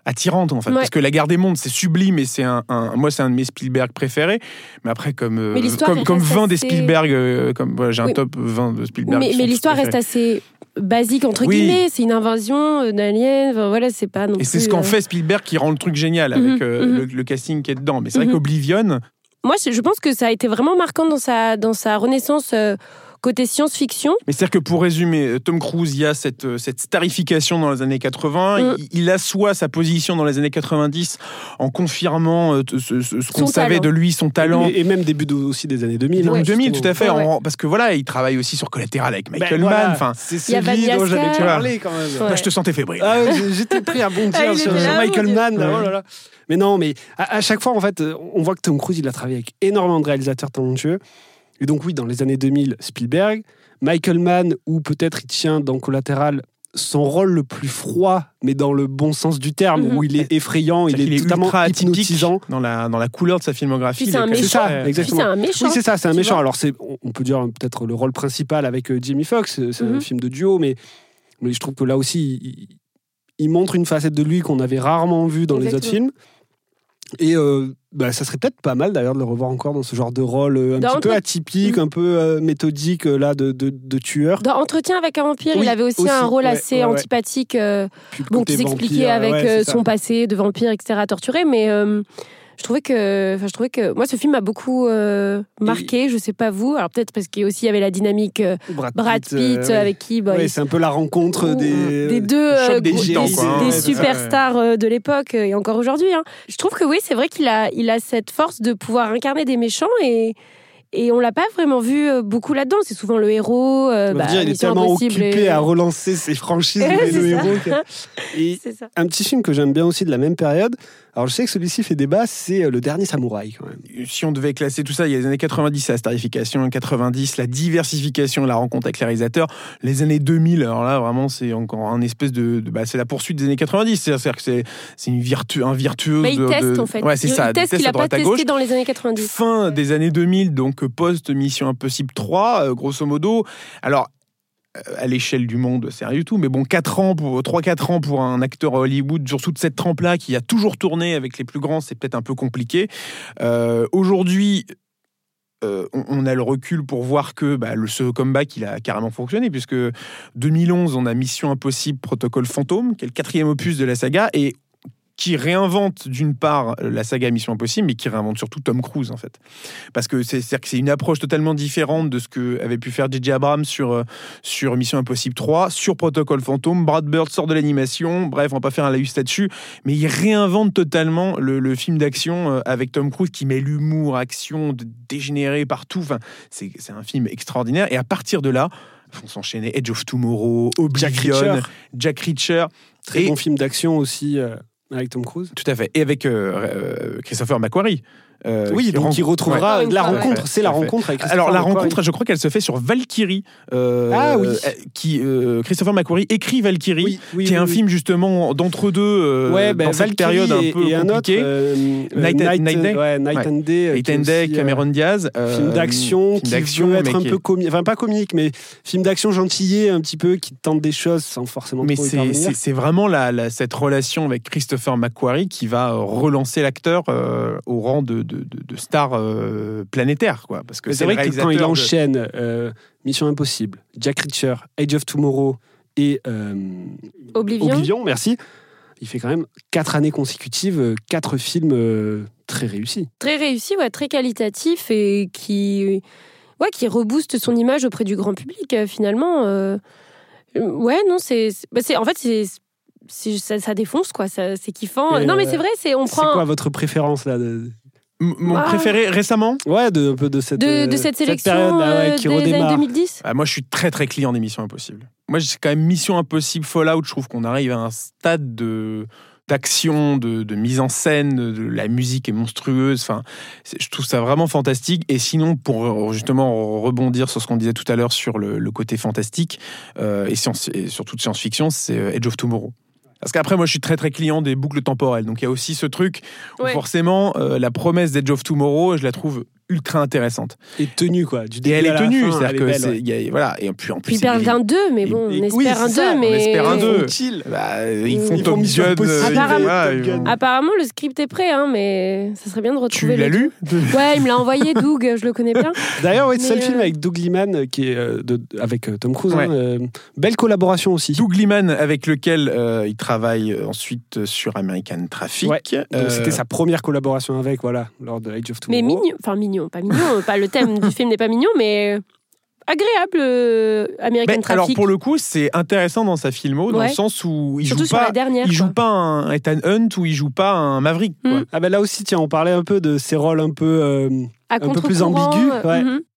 attirante en fait. Ouais. Parce que La Guerre des Mondes, c'est sublime et c'est un, un- moi c'est un de mes Spielberg préférés. Mais après comme Mais comme, reste comme 20 des Spielberg, euh, comme voilà, j'ai un top 20 de Spielberg. mais l'histoire reste assez basique entre Oui. guillemets. C'est une invasion d'aliens. Enfin, voilà, c'est pas non Et c'est ce qu'en euh, fait Spielberg qui rend le truc génial Mhm, avec euh, mhm. le, le casting qui est dedans. Mais c'est vrai Mhm. qu'Oblivion, Moi, je je pense que ça a été vraiment marquant dans sa dans sa renaissance euh, côté science-fiction. Mais c'est-à-dire que pour résumer, euh, Tom Cruise, il y a cette, euh, cette starification dans les années 80. Mm. Il, il assoit sa position dans les années 90 en confirmant euh, ce, ce- ce qu'on savait talent. de lui, son talent. Et, et même début de- aussi des années 2000. Dans hein, les 2000, justement. tout à fait. Ouais, ouais. en- parce que voilà, il travaille aussi sur Collatéral avec Michael Ben, voilà, Mann. Enfin, c'est celui dont j'avais parlé quand même. Ouais. moi, je te sentais fébrile. Ah ouais, j'ai- j'étais pris à bondir Ah, sur, sur Michael. Mann. là, Ouais. oh là là. Mais non, mais à, à chaque fois, en fait, on voit que Tom Cruise, il a travaillé avec énormément de réalisateurs talentueux. Et donc, oui, dans les années 2000, Spielberg, Michael Mann, ou peut-être il tient dans Collatéral son rôle le plus froid, mais dans le bon sens du terme, Mhm. où il est effrayant, il C'est-à-dire est, qu'il totalement ultra hypnotisant. dans la, dans la couleur de sa filmographie. C'est il est un méchant. C'est ça, très- Puis exactement. c'est un méchant. Oui, c'est ça, c'est un méchant. Alors, c'est, on- peut dire peut-être le rôle principal avec euh, Foxx, euh, c'est un Mhm. film de duo, mais, mais je trouve que là aussi, il, il montre une facette de lui qu'on avait rarement vue dans les autres films. Et euh, bah, ça serait peut-être pas mal d'ailleurs de le revoir encore dans ce genre de rôle euh, un Dans petit peu atypique, Mhm. un peu euh, méthodique là de, de, de tueur. Dans Entretien avec un vampire, Oui, il avait aussi, aussi, un rôle ouais, assez ouais, antipathique. bon, qui s'expliquait avec ça. son passé de vampire, etc., torturé. Mais je trouvais que, enfin, je trouvais que moi, ce film m'a beaucoup euh, marqué. Je sais pas vous. Alors peut-être parce qu'il aussi y avait la dynamique euh, Brad Brad Pitt, Pitt euh, euh, avec qui, bah, Ouais, il- c'est un peu la rencontre Ouh, des, des deux euh, des des- quoi, hein, superstars euh, de l'époque euh, et encore aujourd'hui. hein. Je trouve que oui, c'est vrai qu'il a, il a cette force de pouvoir incarner des méchants et. Et on l'a pas vraiment vu euh, beaucoup là-dedans. C'est souvent le héros. euh, bah, dire, il est tellement occupé et- à relancer ses franchises, Ouais, le c'est ça. héros. que- Et un petit film que j'aime bien aussi de la même période. Alors je sais que celui-ci fait débat, c'est euh, le dernier samouraï quand même. si on devait classer tout ça, il y a les années 90, la starification, 90, la diversification, la rencontre avec les réalisateurs. Les années 2000, alors là, vraiment, c'est encore un espèce de. de- bah, c'est la poursuite des années 90. C'est-à-dire que c'est, c'est une virtu, un virtuose. Bah, il de- teste de- en fait. Ouais, c'est il, ça. Il teste teste qu'il à a pas à gauche. testé dans les années 90. Fin des années 2000, donc post-Mission Impossible 3, euh, grosso modo. Alors, euh, à l'échelle du monde, c'est rien du tout, mais bon, 4 ans pour 3-4 ans pour un acteur Hollywood sur toute cette trempe-là qui a toujours tourné avec les plus grands, c'est peut-être un peu compliqué. Euh, Aujourd'hui, on, on a le recul pour voir que bah, le, ce comeback, il a carrément fonctionné, puisque 2011, on a Mission Impossible Protocole Fantôme, qui est le quatrième opus de la saga, et qui réinvente d'une part la saga Mission Impossible, mais qui réinvente surtout Tom Cruise en fait, parce que c'est une approche totalement différente de ce que avait pu faire J.J. Abrams sur euh, sur Mission Impossible 3, sur Protocol Fantôme. Brad Bird sort de l'animation, bref, on va pas faire un laïus là-dessus, mais il réinvente totalement le, le film d'action euh, avec Tom Cruise qui met l'humour, action, dégénéré partout. Enfin, c'est un film extraordinaire. Et à partir de là, on s'enchaînait Edge of Tomorrow, Jack Oblivion, Reacher, Jack Reacher. très Et- bon film d'action aussi euh, avec Tom Cruise. Tout à fait. Et avec euh, euh, Christopher McQuarrie. Euh, Oui, donc il retrouvera Ouais. la Ouais, rencontre. ouais, c'est la rencontre avec Christopher Alors la McQuarrie. rencontre, je crois qu'elle se fait sur Valkyrie. euh, Ah oui. euh, qui euh, Christopher McQuarrie écrit Valkyrie, Oui, oui, qui est un film justement d'entre deux euh, ouais, ben, dans cette Valkyrie période un peu et un autre, compliquée. Night and- Night Day. Night Ouais. and Day, Night qui and Day, Cameron Diaz. film d'action qui veut être un qui peu comique, enfin pas comique, mais film d'action gentillet, un petit peu qui tente des choses sans forcément Mais c'est- vraiment la, cette relation avec Christopher McQuarrie qui va relancer l'acteur au rang de, de, de- de star euh, planétaire. Quoi, parce que c'est C'est vrai que quand il enchaîne euh, Mission Impossible, Jack Reacher, Age of Tomorrow et euh, Oblivion. Oblivion, merci, il fait quand même quatre années consécutives, quatre films euh, très réussis. Très réussi, ouais, très qualitatif et qui, ouais, qui rebooste son image auprès du grand public euh, finalement. euh. Ouais, non, c'est, c'est- bah, c'est- en fait, c'est, c'est- ça, ça défonce quoi, c'est kiffant. Et, non, mais c'est vrai, c'est on C'est prend quoi votre préférence là de... Mon Ah. préféré récemment Ouais, de, peu de cette, de, euh, de cette sélection période ouais, euh, qui des années redémarre. 2010. Ah, Moi, je suis très très client des Missions Impossibles. Moi, c'est quand même Mission Impossible Fallout. Je trouve qu'on arrive à un stade de d'action, de, de mise en scène, de la musique est monstrueuse. Enfin, je trouve ça vraiment fantastique. Et sinon, pour justement rebondir sur ce qu'on disait tout à l'heure sur le, le côté fantastique euh, et, science, et surtout de science-fiction, c'est Edge of Tomorrow. Parce qu'après, moi, je suis très très client des boucles temporelles. Donc, il y a aussi ce truc où Ouais. forcément, euh, la promesse d'Edge of Tomorrow, je la trouve ultra intéressante. Et tenue quoi, du Et début elle à est tenue, c'est-à-dire elle est que belle, ouais. il y a- voilà, et puis en plus, ils perdent un 2, mais et- bon, et- on oui, espère un c'est ça, 2, on mais. espère un deux. Font-ils bah, ils font Ils Top Mission euh, Apparemment- vont- Apparemment, le script est prêt, hein, mais ça serait bien de retrouver. Tu l'as lu. Ouais, il me l'a envoyé, Doug, je le connais bien. D'ailleurs, ouais, c'est Mais, le film euh, avec Doug Liman euh, qui est euh, de- avec euh, Tom Cruise. Ouais. hein, belle collaboration aussi. Doug Liman, avec lequel il travaille ensuite sur American Traffic. Ouais. C'était sa première collaboration avec, voilà, lors de Age of Mais Tomorrow. mignon, enfin mignon, pas mignon, pas le thème du film n'est pas mignon, mais agréable, euh, American ben, Traffic. alors pour le coup, c'est intéressant dans sa filmo, dans Ouais. le sens où il Surtout joue pas, la dernière. il joue quoi. pas un Ethan Hunt ou il joue pas un Maverick. quoi. Mm. Ah ben là aussi, tiens, on parlait un peu de ses rôles un peu. euh, À peu plus contre-courant, ambigu, euh, ouais. mhm. C'est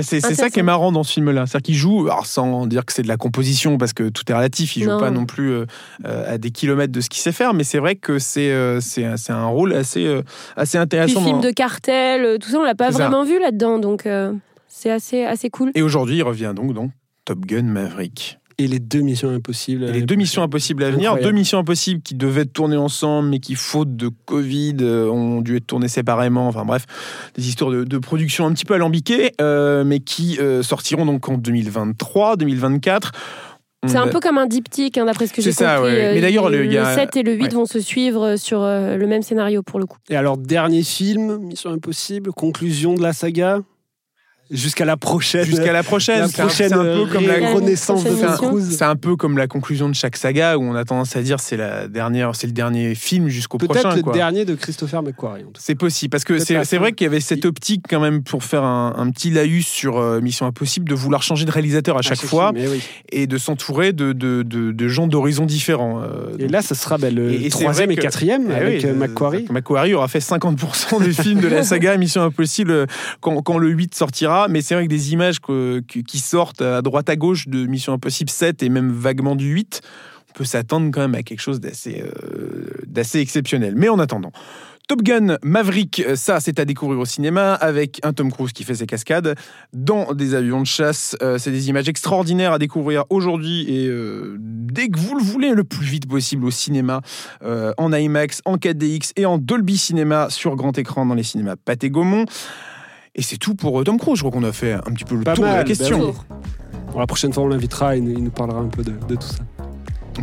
c'est ça qui est marrant dans ce film-là. C'est-à-dire qu'il joue, alors sans dire que c'est de la composition, parce que tout est relatif, il joue Non. pas non plus euh, euh, à des kilomètres de ce qu'il sait faire, mais c'est vrai que c'est euh, un, rôle assez, euh, assez Puis intéressant. film de cartel, tout ça, on l'a pas ça. vraiment vu là-dedans, donc c'est assez, assez cool. Et aujourd'hui, il revient donc dans Top Gun Maverick. Et les deux missions impossibles. Et les deux missions impossibles à venir, Incroyable. deux missions impossibles qui devaient être tournées ensemble, mais qui, faute de Covid, euh, ont dû être tournées séparément. Enfin bref, des histoires de, de production un petit peu alambiquées, euh, mais qui euh, sortiront donc en 2023, 2024. C'est un a- peu comme un diptyque, hein, d'après ce que j'ai C'est compris. ça, ouais. Mais d'ailleurs, le- a- 7 et le 8 ouais. vont se suivre sur le même scénario pour le coup. Et alors, dernier film, Mission Impossible, conclusion de la saga, jusqu'à la prochaine. Jusqu'à la prochaine. la C'est un- prochaine c'est un, peu comme la ré- renaissance de Tom. Cruise. C'est un peu comme la conclusion de chaque saga où on a tendance à dire c'est la dernière, c'est le dernier film jusqu'au Peut-être prochain. le quoi. dernier de Christopher McQuarrie. en tout cas. C'est possible parce que Peut-être c'est la vrai qu'il y avait cette optique quand même pour faire un, un petit laïus sur euh, Mission Impossible de vouloir changer de réalisateur à chaque Ah, fois film, oui. et de s'entourer de, de, de- de gens d'horizons différents. euh, Et là, ce sera ben, le Et- et c'est troisième et quatrième Eh avec oui, euh, euh, McQuarrie. McQuarrie aura fait 50% des films de la saga Mission Impossible euh, quand, quand le 8 sortira. Mais c'est vrai que des images qui sortent à droite à gauche de Mission Impossible 7 et même vaguement du 8, on peut s'attendre quand même à quelque chose d'assez euh, d'assez exceptionnel. Mais en attendant. Top Gun Maverick, ça c'est à découvrir au cinéma avec un Tom Cruise qui fait ses cascades dans des avions de chasse. Euh, c'est des images extraordinaires à découvrir aujourd'hui et euh, dès que vous le voulez, le plus vite possible au cinéma, en IMAX, en 4DX et en Dolby Cinéma sur grand écran dans les cinémas Pathé Gaumont. Et c'est tout pour euh, Tom Cruise. Je crois qu'on a fait un petit peu le Pas tour de la mal, question. oui. Bon, la prochaine fois, on l'invitera, nous- il nous parlera un peu de, de tout ça.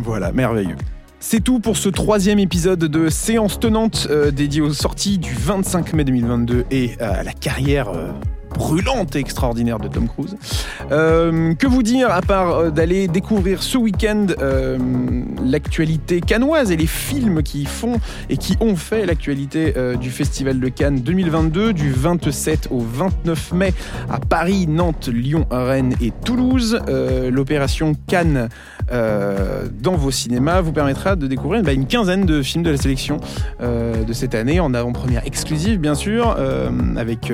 Voilà, merveilleux. C'est tout pour ce troisième épisode de Séance Tenante euh, dédié aux sorties du 25 mai 2022 et à la carrière euh, brûlante et extraordinaire de Tom Cruise. Euh, que vous dire à part euh, d'aller découvrir ce week-end euh, l'actualité cannoise et les films qui font et qui ont fait l'actualité du Festival de Cannes 2022 du 27 au 29 mai à Paris, Nantes, Lyon, Rennes et Toulouse. L'opération Cannes dans vos cinémas vous permettra de découvrir bah, une quinzaine de films de la sélection de cette année en avant-première exclusive bien sûr avec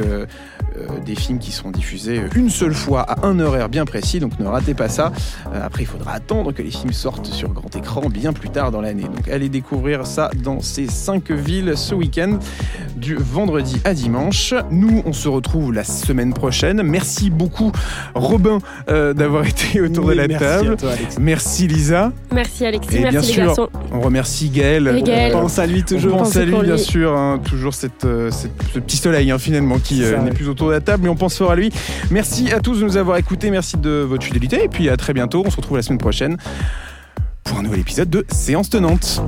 des films qui seront diffusés une seule fois à un horaire bien précis, donc ne ratez pas ça. Euh, après, il faudra attendre que les films sortent sur grand écran bien plus tard dans l'année. Donc allez découvrir ça dans ces cinq villes ce week-end, du vendredi à dimanche. Nous, on se retrouve la semaine prochaine. Merci beaucoup, Robin, euh, d'avoir été autour de la merci table. à toi, Alexis. Merci Lisa. Merci Alexis, Et bien merci les sûr, garçons. On remercie Gaël. Gaël. Euh, On pense à lui on toujours. pense à lui, bien lui. sûr. hein, toujours cette, euh, cette- ce petit soleil, hein, finalement, qui euh, n'est plus autour de la table, mais on pense fort à lui. Merci à tous de nous avoir écoutés. Merci de votre fidélité. Et puis à très bientôt. On se retrouve la semaine prochaine pour un nouvel épisode de Séance Tenante.